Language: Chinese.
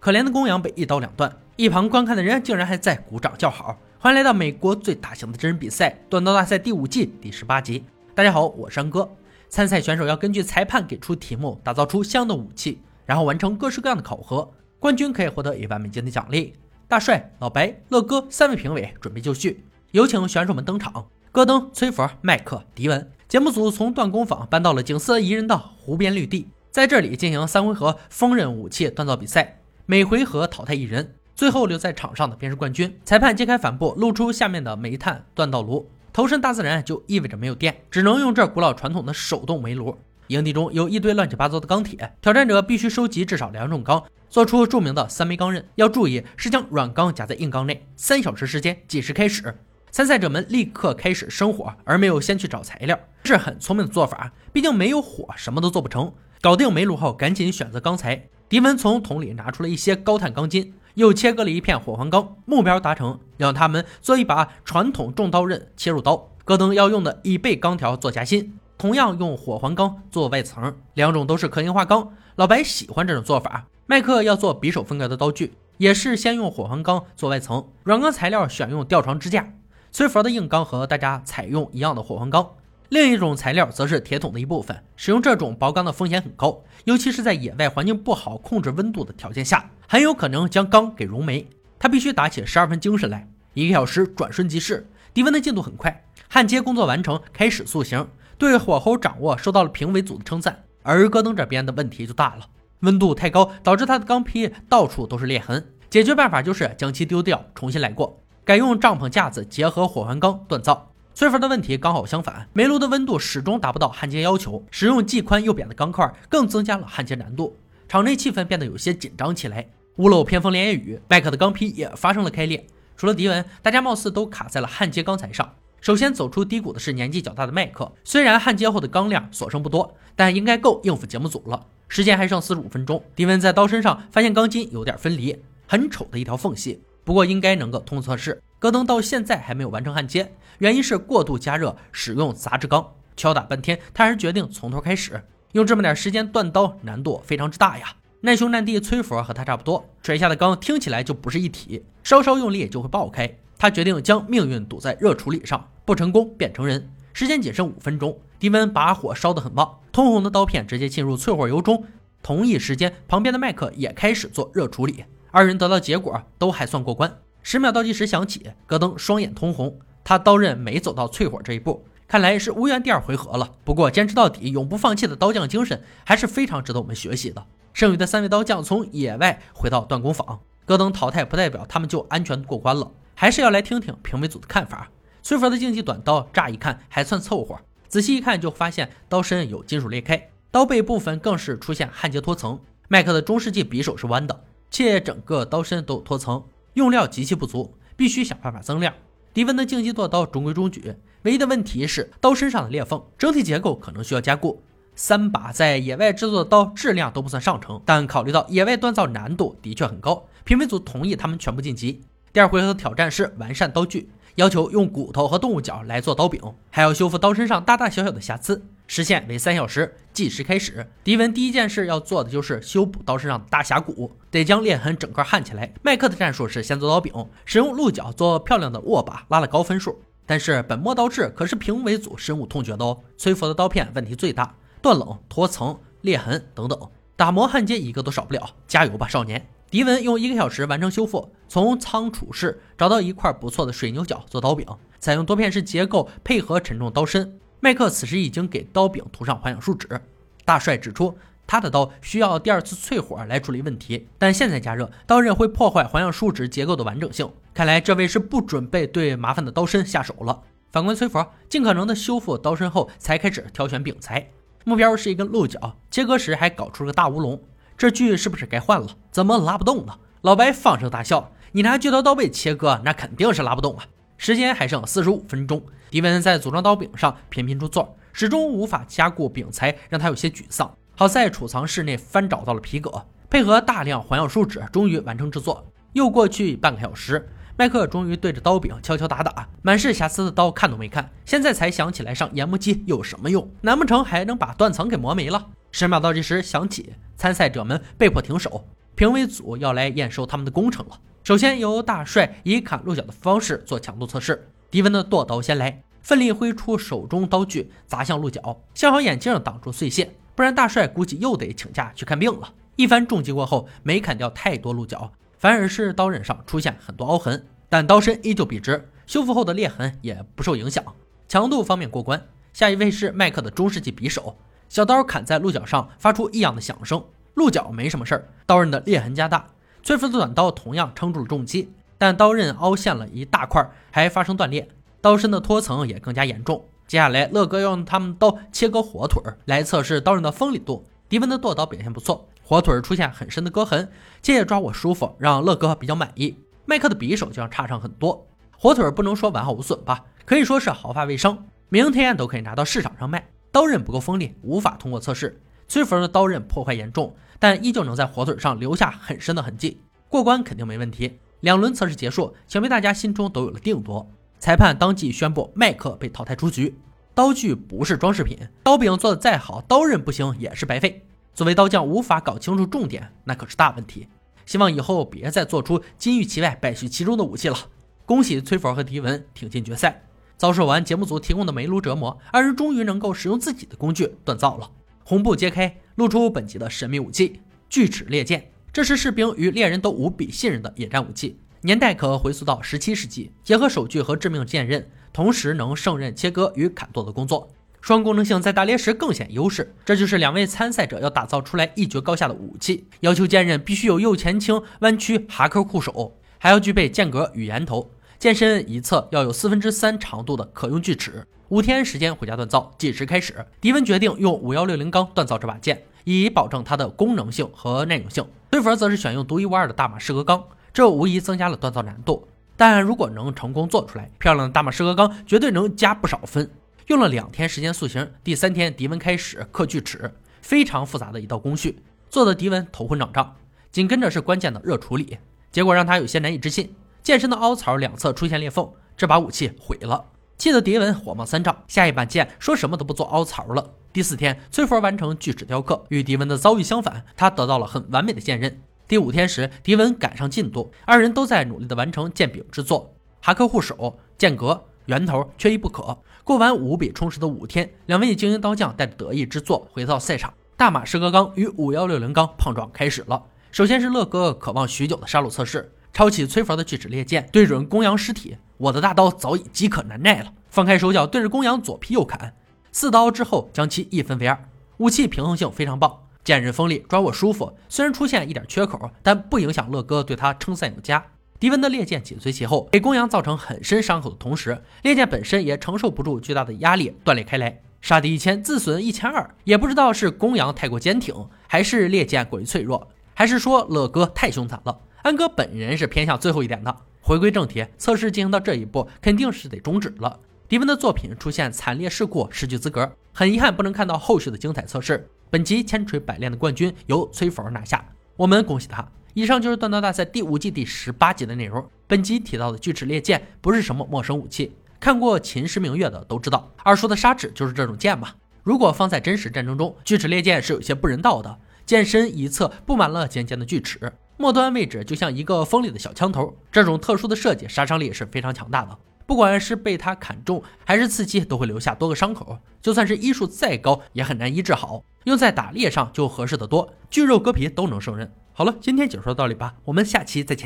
可怜的公羊被一刀两断，一旁观看的人竟然还在鼓掌叫好。欢迎来到美国最大型的真人比赛——断刀大赛第五季第十八集。大家好，我是山哥。参赛选手要根据裁判给出题目，打造出相应的武器，然后完成各式各样的考核。冠军可以获得一万美金的奖励。大帅、老白、乐哥三位评委准备就绪，有请选手们登场。戈登、崔佛、麦克、迪文。节目组从断工坊搬到了景色宜人的湖边绿地，在这里进行三回合锋刃武器锻造比赛，每回合淘汰一人。最后留在场上的便是冠军。裁判揭开帆布，露出下面的煤炭锻造炉。投身大自然就意味着没有电，只能用这古老传统的手动煤炉。营地中有一堆乱七八糟的钢铁，挑战者必须收集至少两种钢，做出著名的三枚钢刃。要注意是将软钢夹在硬钢内。三小时时间计时开始。参赛者们立刻开始生火，而没有先去找材料，是很聪明的做法。毕竟没有火，什么都做不成。搞定煤炉后，赶紧选择钢材。迪文从桶里拿出了一些高碳钢筋。又切割了一片火环钢，目标达成，让他们做一把传统重刀刃切入刀。戈登要用的椅背钢条做夹心，同样用火环钢做外层，两种都是可硬化钢。老白喜欢这种做法。麦克要做匕首风格的刀具，也是先用火环钢做外层，软钢材料选用吊床支架。崔佛的硬钢和大家采用一样的火环钢。另一种材料则是铁桶的一部分，使用这种薄钢的风险很高，尤其是在野外环境不好、控制温度的条件下，很有可能将钢给熔没。他必须打起十二分精神来。一个小时转瞬即逝，迪文的进度很快，焊接工作完成，开始塑形，对火候掌握受到了评委组的称赞。而戈登这边的问题就大了，温度太高，导致他的钢坯到处都是裂痕。解决办法就是将其丢掉，重新来过，改用帐篷架子结合火环钢锻造。崔佛的问题刚好相反，煤炉的温度始终达不到焊接要求，使用既宽又扁的钢块更增加了焊接难度。场内气氛变得有些紧张起来，屋漏偏逢连夜雨，麦克的钢坯也发生了开裂。除了迪文，大家貌似都卡在了焊接钢材上。首先走出低谷的是年纪较大的麦克，虽然焊接后的钢量所剩不多，但应该够应付节目组了。时间还剩四十五分钟，迪文在刀身上发现钢筋有点分离，很丑的一条缝隙，不过应该能够通测试。戈登到现在还没有完成焊接，原因是过度加热，使用杂质钢。敲打半天，他还是决定从头开始。用这么点时间断刀，难度非常之大呀。难兄难弟崔佛和他差不多，甩下的钢听起来就不是一体，稍稍用力就会爆开。他决定将命运赌在热处理上，不成功变成人。时间仅剩五分钟，低温把火烧得很旺，通红的刀片直接进入淬火油中。同一时间，旁边的麦克也开始做热处理，二人得到结果都还算过关。十秒倒计时响起，戈登双眼通红，他刀刃没走到淬火这一步，看来是无缘第二回合了。不过坚持到底、永不放弃的刀匠精神还是非常值得我们学习的。剩余的三位刀匠从野外回到断工坊，戈登淘汰不代表他们就安全过关了，还是要来听听评委组的看法。崔佛的竞技短刀乍一看还算凑合，仔细一看就发现刀身有金属裂开，刀背部分更是出现焊接脱层。麦克的中世纪匕首是弯的，且整个刀身都有脱层。用料极其不足，必须想办法增量。迪文的竞技剁刀中规中矩，唯一的问题是刀身上的裂缝，整体结构可能需要加固。三把在野外制作的刀质量都不算上乘，但考虑到野外锻造难度的确很高，评委组同意他们全部晋级。第二回合的挑战是完善刀具，要求用骨头和动物角来做刀柄，还要修复刀身上大大小小的瑕疵。时限为三小时，计时开始。迪文第一件事要做的就是修补刀身上的大峡谷，得将裂痕整个焊起来。麦克的战术是先做刀柄，使用鹿角做漂亮的握把，拉了高分数。但是本末倒置，可是评委组深恶痛绝的哦。崔佛的刀片问题最大，断冷、脱层、裂痕等等，打磨焊接一个都少不了。加油吧，少年！迪文用一个小时完成修复，从仓储室找到一块不错的水牛角做刀柄，采用多片式结构配合沉重刀身。麦克此时已经给刀柄涂上环氧树脂。大帅指出，他的刀需要第二次淬火来处理问题，但现在加热刀刃会破坏环氧树脂结构的完整性。看来这位是不准备对麻烦的刀身下手了。反观崔佛，尽可能的修复刀身后，才开始挑选柄材，目标是一根鹿角。切割时还搞出了个大乌龙，这锯是不是该换了？怎么拉不动呢？老白放声大笑：“你拿锯头刀背切割，那肯定是拉不动啊！”时间还剩四十五分钟，迪文在组装刀柄上频频出错，始终无法加固柄材，让他有些沮丧。好在储藏室内翻找到了皮革，配合大量环氧树脂，终于完成制作。又过去半个小时，麦克终于对着刀柄敲敲打打，满是瑕疵的刀看都没看，现在才想起来上研磨机有什么用？难不成还能把断层给磨没了？十秒倒计时响起，参赛者们被迫停手。评委组要来验收他们的工程了。首先由大帅以砍鹿角的方式做强度测试，迪文的剁刀先来，奋力挥出手中刀具砸向鹿角，幸好眼镜挡住碎屑，不然大帅估计又得请假去看病了。一番重击过后，没砍掉太多鹿角，反而是刀刃上出现很多凹痕，但刀身依旧笔直，修复后的裂痕也不受影响，强度方面过关。下一位是麦克的中世纪匕首，小刀砍在鹿角上发出异样的响声，鹿角没什么事儿，刀刃的裂痕加大。崔夫的短刀同样撑住了重击，但刀刃凹陷了一大块，还发生断裂，刀身的脱层也更加严重。接下来，乐哥要用他们刀切割火腿儿来测试刀刃的锋利度。迪文的剁刀表现不错，火腿儿出现很深的割痕，切抓握舒服，让乐哥比较满意。麦克的匕首就要差上很多，火腿儿不能说完好无损吧，可以说是毫发未伤，明天都可以拿到市场上卖。刀刃不够锋利，无法通过测试。崔佛的刀刃破坏严重。但依旧能在火腿上留下很深的痕迹，过关肯定没问题。两轮测试结束，想必大家心中都有了定夺。裁判当即宣布麦克被淘汰出局。刀具不是装饰品，刀柄做的再好，刀刃不行也是白费。作为刀匠，无法搞清楚重点，那可是大问题。希望以后别再做出金玉其外败絮其中的武器了。恭喜崔佛和迪文挺进决赛。遭受完节目组提供的煤炉折磨，二人终于能够使用自己的工具锻造了。红布揭开。露出本集的神秘武器——锯齿猎剑。这是士兵与猎人都无比信任的野战武器，年代可回溯到十七世纪。结合手锯和致命剑刃，同时能胜任切割与砍剁的工作，双功能性在打猎时更显优势。这就是两位参赛者要打造出来一决高下的武器。要求剑刃必须有右前倾弯曲哈克护手，还要具备间隔与檐头。剑身一侧要有四分之三长度的可用锯齿。五天时间回家锻造，计时开始。迪文决定用五幺六零钢锻造这把剑，以保证它的功能性和耐用性。崔佛则是选用独一无二的大马士革钢，这无疑增加了锻造难度。但如果能成功做出来，漂亮的大马士革钢绝对能加不少分。用了两天时间塑形，第三天迪文开始刻锯齿，非常复杂的一道工序，做的迪文头昏脑胀。紧跟着是关键的热处理，结果让他有些难以置信，剑身的凹槽两侧出现裂缝，这把武器毁了。气得迪文火冒三丈，下一把剑说什么都不做凹槽了。第四天，崔佛完成锯齿雕刻，与迪文的遭遇相反，他得到了很完美的剑刃。第五天时，迪文赶上进度，二人都在努力的完成剑柄制作，哈克护手、剑格、圆头缺一不可。过完无比充实的五天，两位精英刀匠带着得意之作回到赛场，大马士革钢与五幺六零钢碰撞开始了。首先是乐哥渴望许久的杀戮测试。抄起崔佛的锯齿猎剑，对准公羊尸体。我的大刀早已饥渴难耐了。放开手脚，对着公羊左劈右砍，四刀之后将其一分为二。武器平衡性非常棒，剑刃锋利，抓握舒服。虽然出现一点缺口，但不影响乐哥对他称赞有加。迪文的猎剑紧随其后，给公羊造成很深伤口的同时，猎剑本身也承受不住巨大的压力，断裂开来。杀敌一千，自损一千二。也不知道是公羊太过坚挺，还是猎剑过于脆弱，还是说乐哥太凶残了。安哥本人是偏向最后一点的。回归正题，测试进行到这一步，肯定是得终止了。迪文的作品出现惨烈事故，失去资格，很遗憾不能看到后续的精彩测试。本集千锤百炼的冠军由崔佛拿下，我们恭喜他。以上就是锻刀大赛第五季第十八集的内容。本集提到的锯齿猎剑不是什么陌生武器，看过《秦时明月》的都知道，二叔的砂纸就是这种剑嘛。如果放在真实战争中，锯齿猎剑是有些不人道的，剑身一侧布满了尖尖的锯齿。末端位置就像一个锋利的小枪头，这种特殊的设计杀伤力是非常强大的。不管是被它砍中还是刺击，都会留下多个伤口。就算是医术再高，也很难医治好。用在打猎上就合适的多，巨肉割皮都能胜任。好了，今天解说到这里吧，我们下期再见。